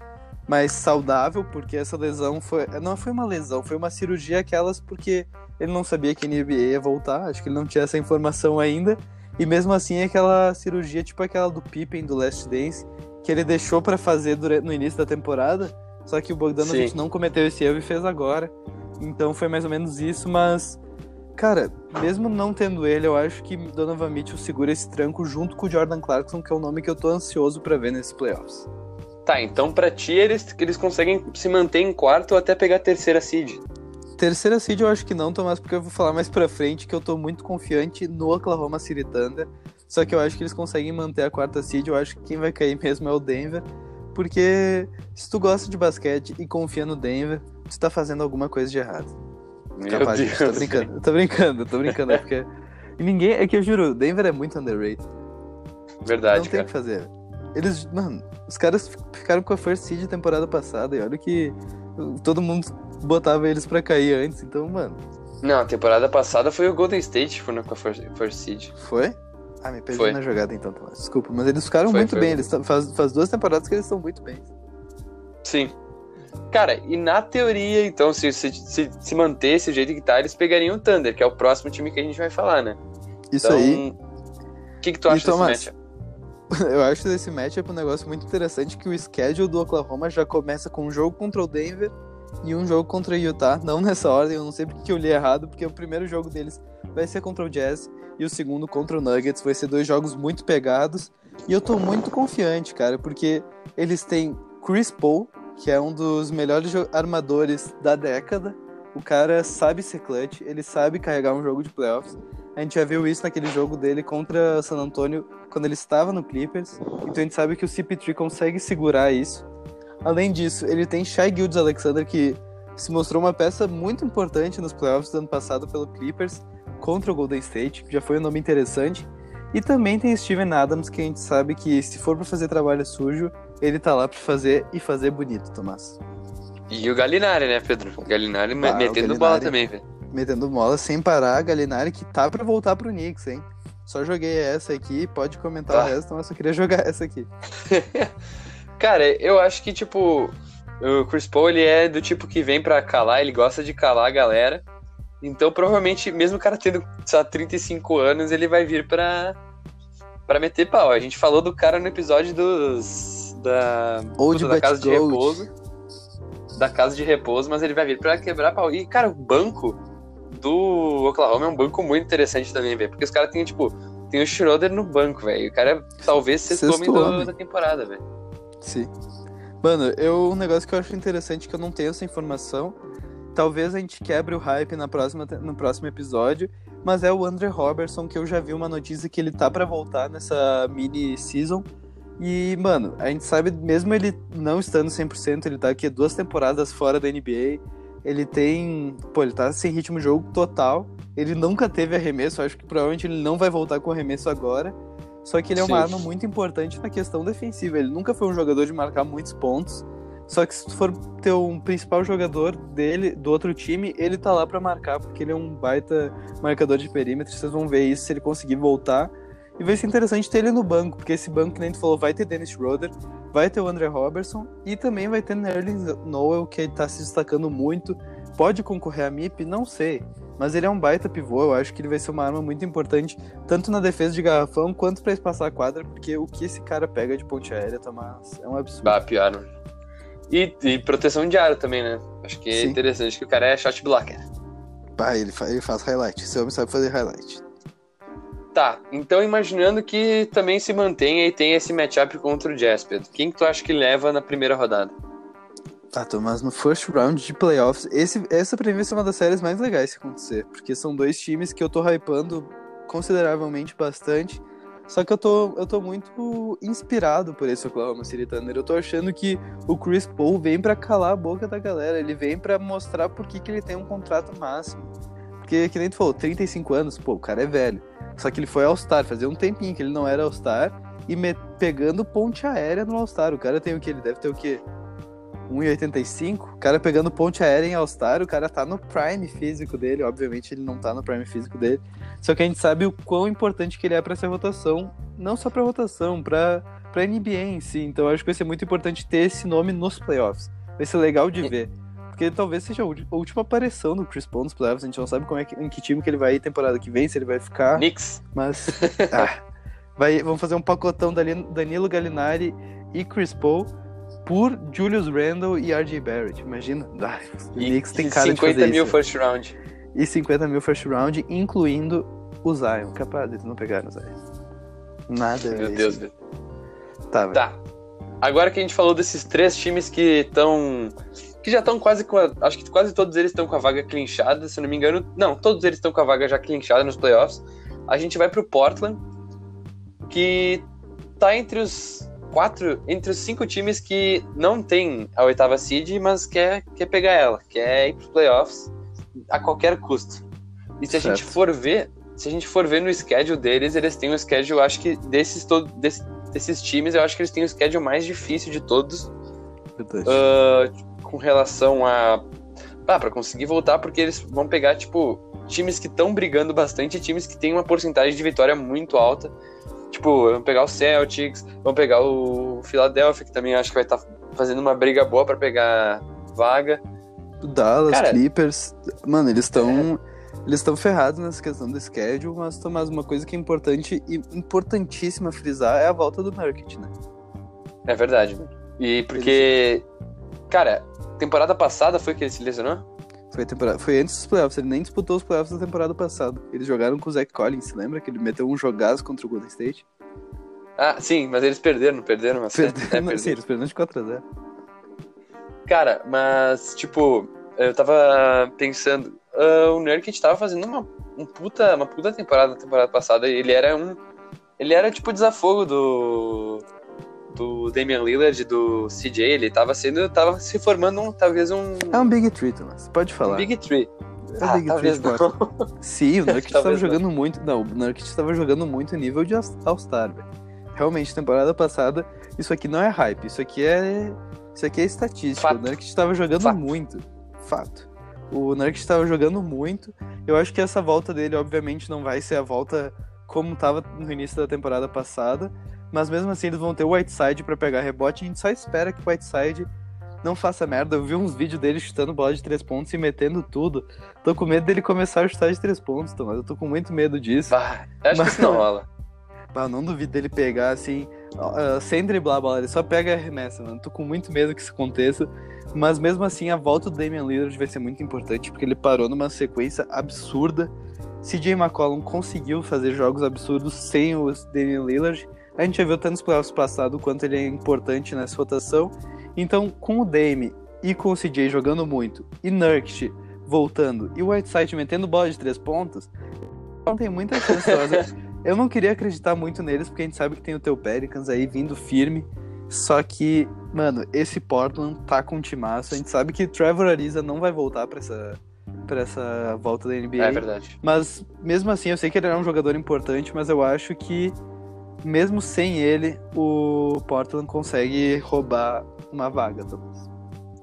mais saudável, porque essa lesão foi. Não foi uma lesão, foi uma cirurgia aquelas porque ele não sabia que a NBA ia voltar. Acho que ele não tinha essa informação ainda. E mesmo assim, aquela cirurgia, tipo aquela do Pippen do Last Dance, que ele deixou pra fazer durante, no início da temporada. Só que o Bogdanovich não cometeu esse erro e fez agora. Então foi mais ou menos isso, mas. Cara, mesmo não tendo ele, eu acho que Donovan Mitchell segura esse tranco junto com o Jordan Clarkson, que é o nome que eu tô ansioso pra ver nesses playoffs. Tá, então pra ti eles, eles conseguem se manter em quarto ou até pegar a terceira seed. Terceira seed eu acho que não, Tomás, porque eu vou falar mais pra frente que eu tô muito confiante no Oklahoma City Thunder. Só que eu acho que eles conseguem manter a quarta seed. Eu acho que quem vai cair mesmo é o Denver. Porque se tu gosta de basquete e confia no Denver, tu tá fazendo alguma coisa de errado. Meu Capaz, Deus. gente, tô brincando, tô brincando, tô brincando. É porque. <laughs> Ninguém. É que eu juro, Denver é muito underrated. Verdade, não tem o cara. que fazer. Eles. Mano, os caras ficaram com a first seed temporada passada. E olha que todo mundo botava eles pra cair antes. Então, mano. Não, a temporada passada foi o Golden State que foi na- com a first, first seed. Foi? Ah, me perdi Foi. na jogada então, Tomás. Desculpa, mas eles ficaram Foi, muito foi. bem. Eles faz, faz duas temporadas que eles estão muito bem. Sim. Cara, e na teoria, então, se, se, se, se manter o jeito que tá, eles pegariam o Thunder, que é o próximo time que a gente vai falar, né? Isso então, aí. O que, que tu E, acha Tomás, desse? <laughs> Eu acho desse matchup um negócio muito interessante que o schedule do Oklahoma já começa com um jogo contra o Denver e um jogo contra o Utah. Não nessa ordem, eu não sei porque que eu li errado, porque o primeiro jogo deles vai ser contra o Jazz e o segundo contra o Nuggets. Vai ser dois jogos muito pegados. E eu tô muito confiante, cara, porque eles têm Chris Paul, que é um dos melhores armadores da década. O cara sabe ser clutch, ele sabe carregar um jogo de playoffs. A gente já viu isso naquele jogo dele contra San Antonio quando ele estava no Clippers. Então a gente sabe que o CP3 consegue segurar isso. Além disso, ele tem Shai Gildes Alexander, que se mostrou uma peça muito importante nos playoffs do ano passado pelo Clippers contra o Golden State, que já foi um nome interessante. E também tem Steven Adams, que a gente sabe que se for pra fazer trabalho sujo, ele tá lá pra fazer e fazer bonito, Tomás. E o Galinari, né, Pedro? O Galinari Ah, o metendo Gallinari. bola também, velho. Metendo mola sem parar, Galinari, que tá pra voltar pro Knicks, hein? Só joguei essa aqui, pode comentar Tá. o resto, mas eu só queria <laughs> jogar essa aqui. <laughs> Cara, eu acho que, tipo, o Chris Paul, ele é do tipo que vem pra calar, ele gosta de calar a galera. Então, provavelmente, mesmo o cara tendo, sei lá, 35 anos, ele vai vir pra, pra meter pau. A gente falou do cara no episódio dos... Da, puta, da casa de gold. repouso. Da casa de repouso, mas ele vai vir pra quebrar pau. E, cara, o banco do Oklahoma é um banco muito interessante também, velho. Porque os caras têm, tipo, tem o Schroeder no banco, velho. O cara é talvez sexto Sexto homem homem. da temporada, velho. Sim. Mano, eu, um negócio que eu acho interessante que eu não tenho essa informação. Talvez a gente quebre o hype na próxima, no próximo episódio. Mas é o Andre Robertson, que eu já vi uma notícia que ele tá pra voltar nessa mini season. E, mano, a gente sabe, mesmo ele não estando 100%, ele tá aqui duas temporadas fora da NBA. Ele tem. Pô, ele tá sem ritmo de jogo total. Ele nunca teve arremesso, acho que provavelmente ele não vai voltar com arremesso agora. Só que ele é uma Sim. arma muito importante na questão defensiva. Ele nunca foi um jogador de marcar muitos pontos. Só que se tu for ter um principal jogador dele, do outro time, ele tá lá pra marcar, porque ele é um baita marcador de perímetro. Vocês vão ver isso se ele conseguir voltar. E vai ser interessante ter ele no banco, porque esse banco, que nem tu falou, vai ter Dennis Schroeder, vai ter o André Robertson e também vai ter Nerlens Noel, que tá se destacando muito. Pode concorrer a MIP? Não sei. Mas ele é um baita pivô, eu acho que ele vai ser uma arma muito importante, tanto na defesa de garrafão quanto pra espaçar a quadra, porque o que esse cara pega de ponte aérea, Tomás, é um absurdo. Bah, pior. mano. E, e proteção de aro também, né? Acho que é Sim. interessante que o cara é shot blocker. Pá, ele, fa- ele faz highlight, esse homem sabe fazer highlight. Tá, então imaginando que também se mantenha e tenha esse matchup contra o Jasper, quem que tu acha que leva na primeira rodada? Tá, Thomas, no first round de playoffs, esse, essa vai ser uma das séries mais legais que acontecer, porque são dois times que eu tô hypando consideravelmente bastante, só que eu tô, eu tô muito inspirado por esse Oklahoma City Thunder. Eu tô achando que o Chris Paul vem para calar a boca da galera, ele vem para mostrar por que, que ele tem um contrato máximo. Porque, que nem tu falou, 35 anos, pô, o cara é velho. Só que ele foi All-Star, fazia um tempinho que ele não era All-Star e me... pegando ponte aérea no All-Star. O cara tem o que? Ele deve ter o quê? 1,85? O cara pegando ponte aérea em All-Star, o cara tá no prime físico dele. Obviamente ele não tá no prime físico dele. Só que a gente sabe o quão importante que ele é para essa rotação. Não só pra rotação, pra, pra NBA em si. Então eu acho que vai ser muito importante ter esse nome nos playoffs. Vai ser legal de ver. Porque talvez seja a última aparição do Chris Paul nos playoffs. A gente não sabe como é que, em que time que ele vai ir temporada que vem, se ele vai ficar. Knicks. Mas. <laughs> ah, vai, vamos fazer um pacotão da Danilo Gallinari e Chris Paul por Julius Randle e RJ Barrett. Imagina. Ah, o Knicks tem cara 50 de fazer mil isso. first round. E 50 mil first round, incluindo o Zion. Capaz, eles não pegaram o Zion. Nada. Meu Deus. Deus. Tá, velho. Tá. Agora que a gente falou desses três times que estão que já estão quase com a, acho que quase todos eles estão com a vaga clinchada, se não me engano. Não, todos eles estão com a vaga já clinchada nos playoffs. A gente vai pro Portland, que tá entre os quatro, entre os cinco times que não tem a oitava seed, mas quer, quer pegar ela, quer ir pros playoffs a qualquer custo. E se certo. a gente for ver, se a gente for ver no schedule deles, eles têm um schedule, acho que desses, desse, desses times, eu acho que eles têm o schedule mais difícil de todos. Uh, com relação a. Ah, para conseguir voltar, porque eles vão pegar, tipo, times que estão brigando bastante, times que têm uma porcentagem de vitória muito alta. Tipo, vão pegar o Celtics, vão pegar o Philadelphia, que também acho que vai estar tá fazendo uma briga boa para pegar vaga. O Dallas, Cara, Clippers, mano, eles estão é... eles estão ferrados nessa questão do schedule, mas Tomás, uma coisa que é importante e importantíssima frisar é a volta do Nurkic, né? É verdade, E porque, cara, temporada passada foi que ele se lesionou? Foi, temporada, foi antes dos playoffs, ele nem disputou os playoffs da temporada passada. Eles jogaram com o Zach Collins, lembra que ele meteu um jogaço contra o Golden State? Ah, sim, mas eles perderam, perderam, mas perderam, é, perderam. Sim, eles perderam de 4x0. Cara, mas, tipo, eu tava pensando, uh, o Nurkic tava fazendo uma, um puta, uma puta temporada na temporada passada, e ele era um. Ele era tipo desafogo do Damian Lillard do CJ, ele tava sendo, tava se formando um, talvez um... É um Big Tree, Thomas, pode falar. Um Big Tree. É ah, Big Tree Sim, o <laughs> Nurkic tava jogando muito, não, o Nurkic tava jogando muito nível de All-Star, velho. Realmente, temporada passada, isso aqui não é hype, isso aqui é, isso aqui é estatística. Fato. O Nurkic tava jogando Fato. muito, fato. O Nurkic estava jogando muito. Eu acho que essa volta dele, obviamente, não vai ser a volta como estava no início da temporada passada, mas mesmo assim eles vão ter o Whiteside para pegar rebote. A gente só espera que o Whiteside não faça merda. Eu vi uns vídeos dele chutando bola de três pontos e metendo tudo. Tô com medo dele começar a chutar de três pontos, Tomás. Eu tô com muito medo disso. Bah, acho mas... que isso não rola. <laughs> Bah, não duvido dele pegar assim, uh, sem driblar a bola. Ele só pega e arremessa, mano. Tô com muito medo que isso aconteça. Mas mesmo assim, a volta do Damian Lillard vai ser muito importante, porque ele parou numa sequência absurda. CJ McCollum conseguiu fazer jogos absurdos sem o Damian Lillard. A gente já viu tanto nos playoffs passados quanto ele é importante nessa rotação. Então, com o Dame e com o CJ jogando muito, e Nurkic voltando, e o Whiteside metendo bola de três pontos, não tem muita chance. <laughs> eu não queria acreditar muito neles, porque a gente sabe que tem o teu Pelicans aí vindo firme. Só que, mano, esse Portland tá com um timaço. A gente sabe que Trevor Ariza não vai voltar pra essa, pra essa volta da NBA. É verdade. Mas, mesmo assim, eu sei que ele é um jogador importante, mas eu acho que mesmo sem ele, o Portland consegue roubar uma vaga, Thomas.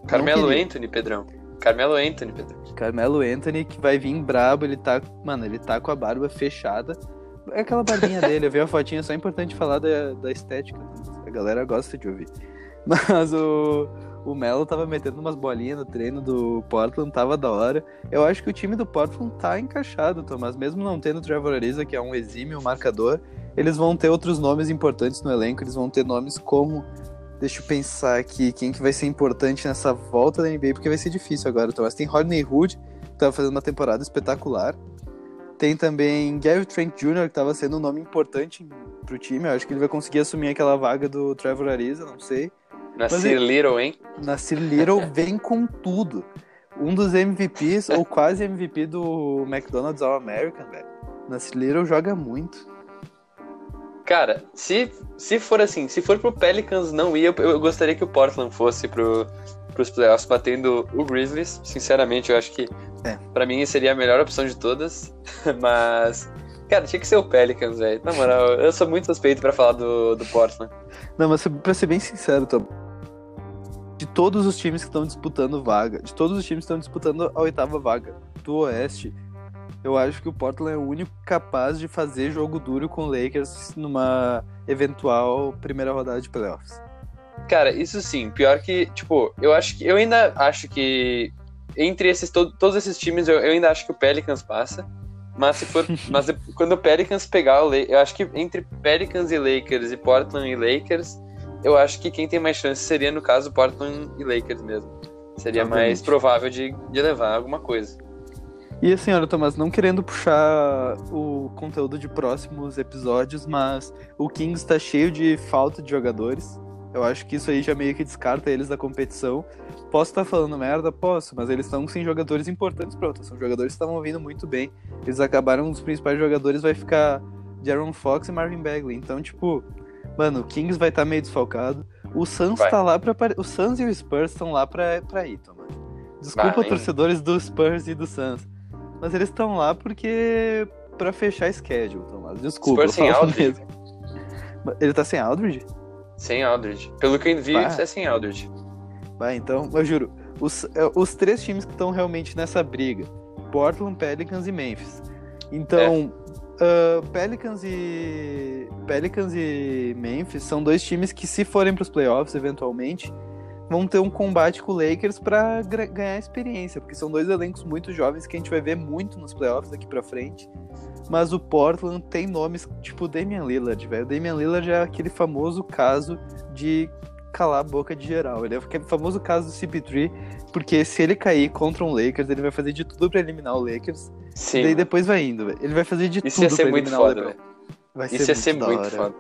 Carmelo Anthony, Pedrão. Carmelo Anthony, Pedrão. Carmelo Anthony que vai vir brabo, ele tá, mano, ele tá com a barba fechada. É aquela barbinha <laughs> dele, eu vi a fotinha, só é importante falar da, da estética. A galera gosta de ouvir. <laughs> Mas o, o Melo tava metendo umas bolinhas no treino do Portland, tava da hora. Eu acho que o time do Portland tá encaixado, Thomas. Mesmo não tendo o Trevor Ariza, que é um exímio marcador, eles vão ter outros nomes importantes no elenco, eles vão ter nomes como. Deixa eu pensar aqui, quem que vai ser importante nessa volta da NBA, porque vai ser difícil agora, Thomas. Tem Rodney Hood, que tava fazendo uma temporada espetacular. Tem também Gary Trent Jr., que tava sendo um nome importante pro time. Eu acho que ele vai conseguir assumir aquela vaga do Trevor Ariza, não sei. Nasir ele... Little, hein? Nasir Little <laughs> vem com tudo. Um dos MVPs, ou quase MVP do McDonald's All American, velho. Nasir Little joga muito. Cara, se, se for assim, se for pro Pelicans não ir, eu, eu gostaria que o Portland fosse pro, pros playoffs batendo o Grizzlies. Sinceramente, eu acho que é. para mim seria a melhor opção de todas. <laughs> Mas, cara, tinha que ser o Pelicans, velho. Na moral, eu sou muito suspeito para falar do, do Portland. Não, mas pra ser bem sincero, Tom, de todos os times que estão disputando vaga, de todos os times que estão disputando a oitava vaga do Oeste, eu acho que o Portland é o único capaz de fazer jogo duro com o Lakers numa eventual primeira rodada de playoffs. Cara, isso sim. Pior que, tipo, eu acho que. Eu ainda acho que. Entre esses, to, todos esses times, eu, eu, ainda acho que o Pelicans passa. Mas se for. <laughs> mas quando o Pelicans pegar o Lakers. Eu acho que entre Pelicans e Lakers e Portland e Lakers, eu acho que quem tem mais chance seria, no caso, Portland e Lakers mesmo. Seria Obviamente. mais provável de, de levar alguma coisa. E assim, olha, Tomás, não querendo puxar o conteúdo de próximos episódios, mas o Kings está cheio de falta de jogadores. Eu acho que isso aí já meio que descarta eles da competição. Posso estar tá falando merda? Posso, mas eles estão sem jogadores importantes para. São jogadores que estavam vindo muito bem. Eles acabaram, os principais jogadores vai ficar Jaron Fox e Marvin Bagley. Então, tipo, mano, o Kings vai estar tá meio desfalcado. O Suns vai. tá lá para O Suns e o Spurs estão lá pra, pra ir, Tomás. Desculpa, vai, torcedores do Spurs e do Suns. Mas eles estão lá porque. pra fechar schedule, Tomás. Desculpa. Spurs sem Aldridge? Ele tá sem Aldridge? Sem Aldridge. Pelo que eu vi, é sem Aldridge. Vai, então, eu juro. Os, é, os três times que estão realmente nessa briga: Portland, Pelicans e Memphis. Então, é. uh, Pelicans e. Pelicans e Memphis são dois times que, se forem para os playoffs eventualmente, vão ter um combate com o Lakers para ganhar experiência, porque são dois elencos muito jovens que a gente vai ver muito nos playoffs daqui para frente. Mas o Portland tem nomes tipo Damian Lillard, velho. Damian Lillard é aquele famoso caso de calar a boca de geral. Ele é aquele famoso caso do CP3, porque se ele cair contra um Lakers, ele vai fazer de tudo para eliminar o Lakers. Sim. E daí depois vai indo, velho. Ele vai fazer de Isso tudo pra eliminar foda, o LeBron. Vai Isso ser ia ser muito foda.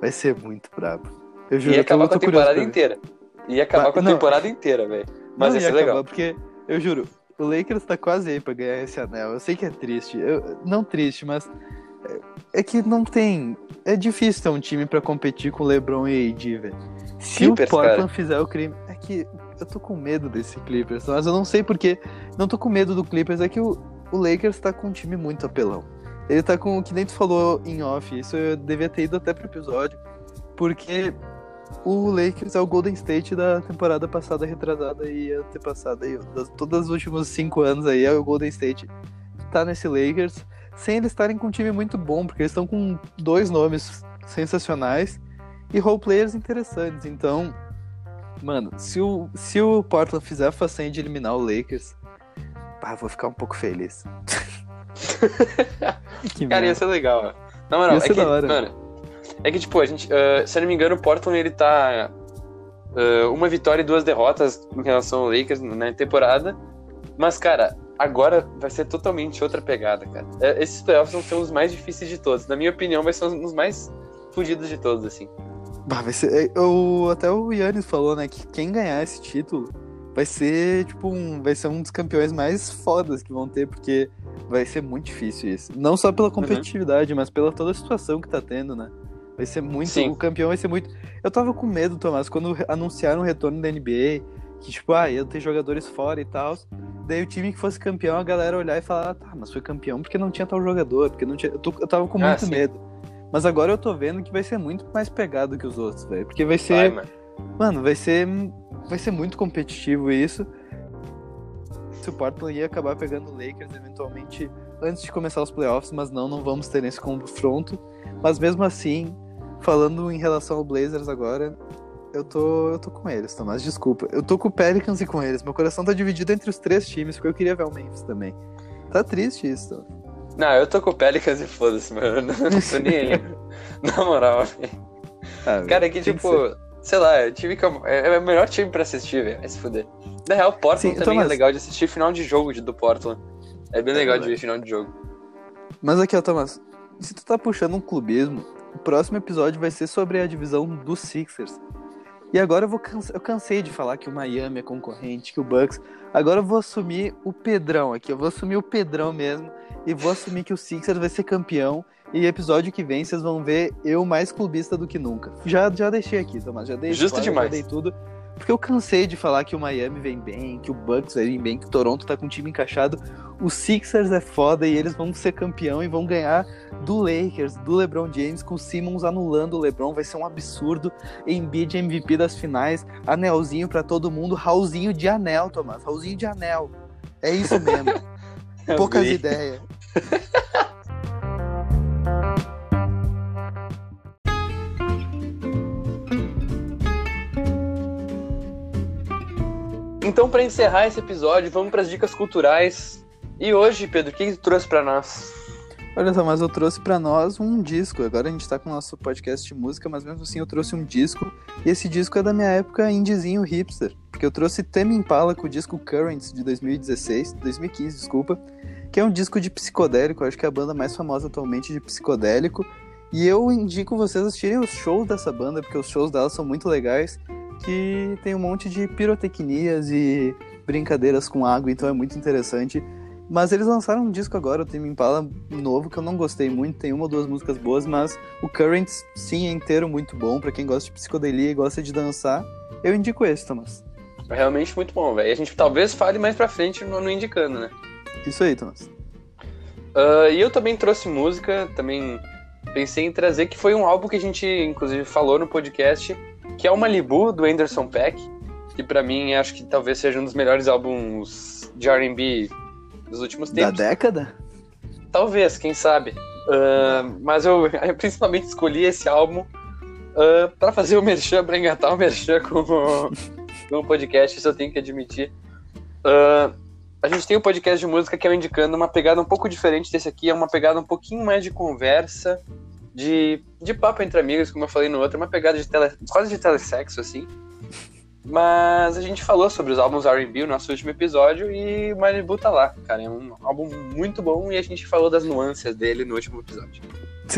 Vai ser muito brabo. Eu juro, ia acabar com a temporada inteira. Ia acabar Mas, com a não, temporada inteira, velho. Mas ia ser acabar, legal. Porque, eu juro, o Lakers tá quase aí pra ganhar esse anel. Eu sei que é triste. Eu, não triste, mas. É, é que não tem. É difícil ter um time para competir com LeBron e AD, velho. Se Clippers, o Portland cara. fizer o crime. É que eu tô com medo desse Clippers, mas eu não sei porque. Não tô com medo do Clippers, é que o, o Lakers tá com um time muito apelão. Ele tá com o que nem tu falou em off, isso eu devia ter ido até pro episódio. Porque o Lakers é o Golden State da temporada passada, retrasada e antepassada. E das, todos os últimos cinco anos aí é o Golden State. Tá nesse Lakers, sem eles estarem com um time muito bom, porque eles estão com dois nomes sensacionais e role players interessantes. Então, mano, se o, se o Portland fizer a façanha de eliminar o Lakers, pá, vou ficar um pouco feliz. <laughs> <laughs> Cara, ia ser legal. Na moral, ia ser é que, hora. mano, é que, tipo, a gente, uh, se eu não me engano, o Portland ele tá uh, uma vitória e duas derrotas em relação ao Lakers na temporada. Mas, cara, agora vai ser totalmente outra pegada, cara. É, esses playoffs vão ser os mais difíceis de todos. Na minha opinião, vai ser os mais fudidos de todos, assim. Bah, vai ser. Eu, é, até o Yannis falou, né, que quem ganhar esse título vai ser, tipo, um, vai ser um dos campeões mais fodas que vão ter, porque vai ser muito difícil isso. Não só pela uhum. competitividade, uhum. mas pela toda a situação que tá tendo, né? Vai ser muito. Sim. O campeão vai ser muito. Eu tava com medo, Tomás, quando anunciaram o retorno da NBA, que tipo, ah, ia ter jogadores fora e tal. Daí o time que fosse campeão, a galera olhar e falar, ah, tá, mas foi campeão porque não tinha tal jogador, porque não tinha. Eu, tô, eu tava com ah, muito sim. medo. Mas agora eu tô vendo que vai ser muito mais pegado que os outros, velho. Porque vai ser. Vai, mano, vai ser. Vai ser muito competitivo isso. Se o Portland ia acabar pegando o Lakers eventualmente antes de começar os playoffs, mas não, não vamos ter esse confronto. Mas mesmo assim, Falando em relação ao Blazers agora, eu tô, eu tô com eles, Tomás, desculpa. Eu tô com o Pelicans e com eles. Meu coração tá dividido entre os três times, porque eu queria ver o Memphis também. Tá triste isso. Não, eu tô com o Pelicans e foda-se, mano. Não tô nem aí. <laughs> Na moral, ah, Cara, é que tipo, sei lá, é, time que eu, é, é o melhor time pra assistir, velho. Vai se fuder. Na real, Portland Sim, também é legal de assistir final de jogo do Portland. É bem é legal verdade. de ver final de jogo. Mas aqui, ó, Thomas, se tu tá puxando um clubismo, o próximo episódio vai ser sobre a divisão dos Sixers. E agora eu vou canse... eu cansei de falar que o Miami é concorrente, que o Bucks. Agora eu vou assumir o Pedrão aqui, eu vou assumir o Pedrão mesmo e vou assumir que o Sixers vai ser campeão. E episódio que vem vocês vão ver eu mais clubista do que nunca. Já, já deixei aqui, Tomás, já dei Justo demais. já dei tudo. Porque eu cansei de falar que o Miami vem bem, que o Bucks vai vir bem, que o Toronto tá com o time encaixado. O Sixers é foda e eles vão ser campeão e vão ganhar do Lakers, do LeBron James, com o Simmons anulando o LeBron. Vai ser um absurdo. Embiid MVP das finais, anelzinho para todo mundo, Raulzinho de anel, Tomás. Raulzinho de anel. É isso mesmo. <laughs> Poucas ideias. <laughs> Então, para encerrar esse episódio, vamos para as dicas culturais. E hoje, Pedro, o que, tu trouxe para nós? Olha só, mas eu trouxe para nós um disco. Agora a gente tá com o nosso podcast de música, mas mesmo assim eu trouxe um disco. E esse disco é da minha época indizinho hipster. Porque eu trouxe Tame Impala com o disco Currents de 2016, 2015, desculpa. Que é um disco de psicodélico, acho que é a banda mais famosa atualmente de psicodélico. E eu indico vocês assistirem os shows dessa banda, porque os shows dela são muito legais que tem um monte de pirotecnias e brincadeiras com água, então é muito interessante. Mas eles lançaram um disco agora, o Tame Impala novo, que eu não gostei muito, tem uma ou duas músicas boas, mas o Currents, sim, é inteiro muito bom, para quem gosta de psicodelia e gosta de dançar, eu indico esse, Thomas. É realmente muito bom, velho. A gente talvez fale mais pra frente no, no Indicando, né? Isso aí, Thomas. Uh, e eu também trouxe música, também pensei em trazer, que foi um álbum que a gente, inclusive, falou no podcast, que é o Malibu, do Anderson Peck, que para mim acho que talvez seja um dos melhores álbuns de R&B dos últimos tempos. Da década? Talvez, quem sabe. Uh, mas eu, <laughs> eu, principalmente escolhi esse álbum uh, ah, para fazer o merchan, para engatar o merchan com, com o podcast, isso eu tenho que admitir. Uh, a gente tem um podcast de música que é indicando uma pegada um pouco diferente desse aqui, é uma pegada um pouquinho mais de conversa, de, de papo entre amigos, como eu falei no outro, uma pegada de tele, quase de telesexo, assim. Mas a gente falou sobre os álbuns R&B no nosso último episódio e o Malibu tá lá, cara. É um álbum muito bom e a gente falou das nuances dele no último episódio.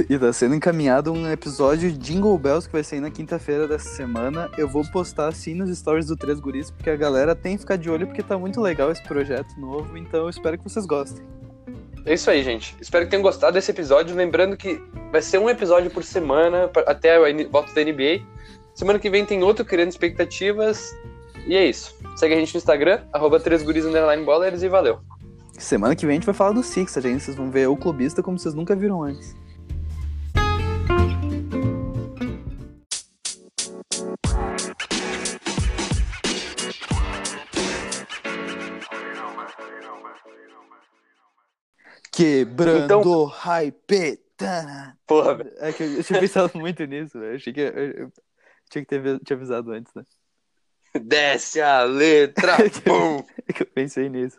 E tá sendo encaminhado um episódio Jingle Bells que vai sair na quinta-feira dessa semana. Eu vou postar assim nos stories do Três Guris, porque a galera tem que ficar de olho porque tá muito legal esse projeto novo, então eu espero que vocês gostem. É isso aí, gente. Espero que tenham gostado desse episódio. Lembrando que vai ser um episódio por semana até a volta da NBA. Semana que vem tem outro Criando Expectativas. E é isso. Segue a gente no Instagram, arroba 3guris e valeu. Semana que vem a gente vai falar do Sixer, gente. Vocês vão ver o clubista como vocês nunca viram antes. Quebrando então... hype. Porra, velho. É que eu, eu tinha <laughs> pensado muito nisso, velho. Achei que eu, eu, tinha que ter te avisado antes, né? Desce a letra, <laughs> é que eu pensei nisso.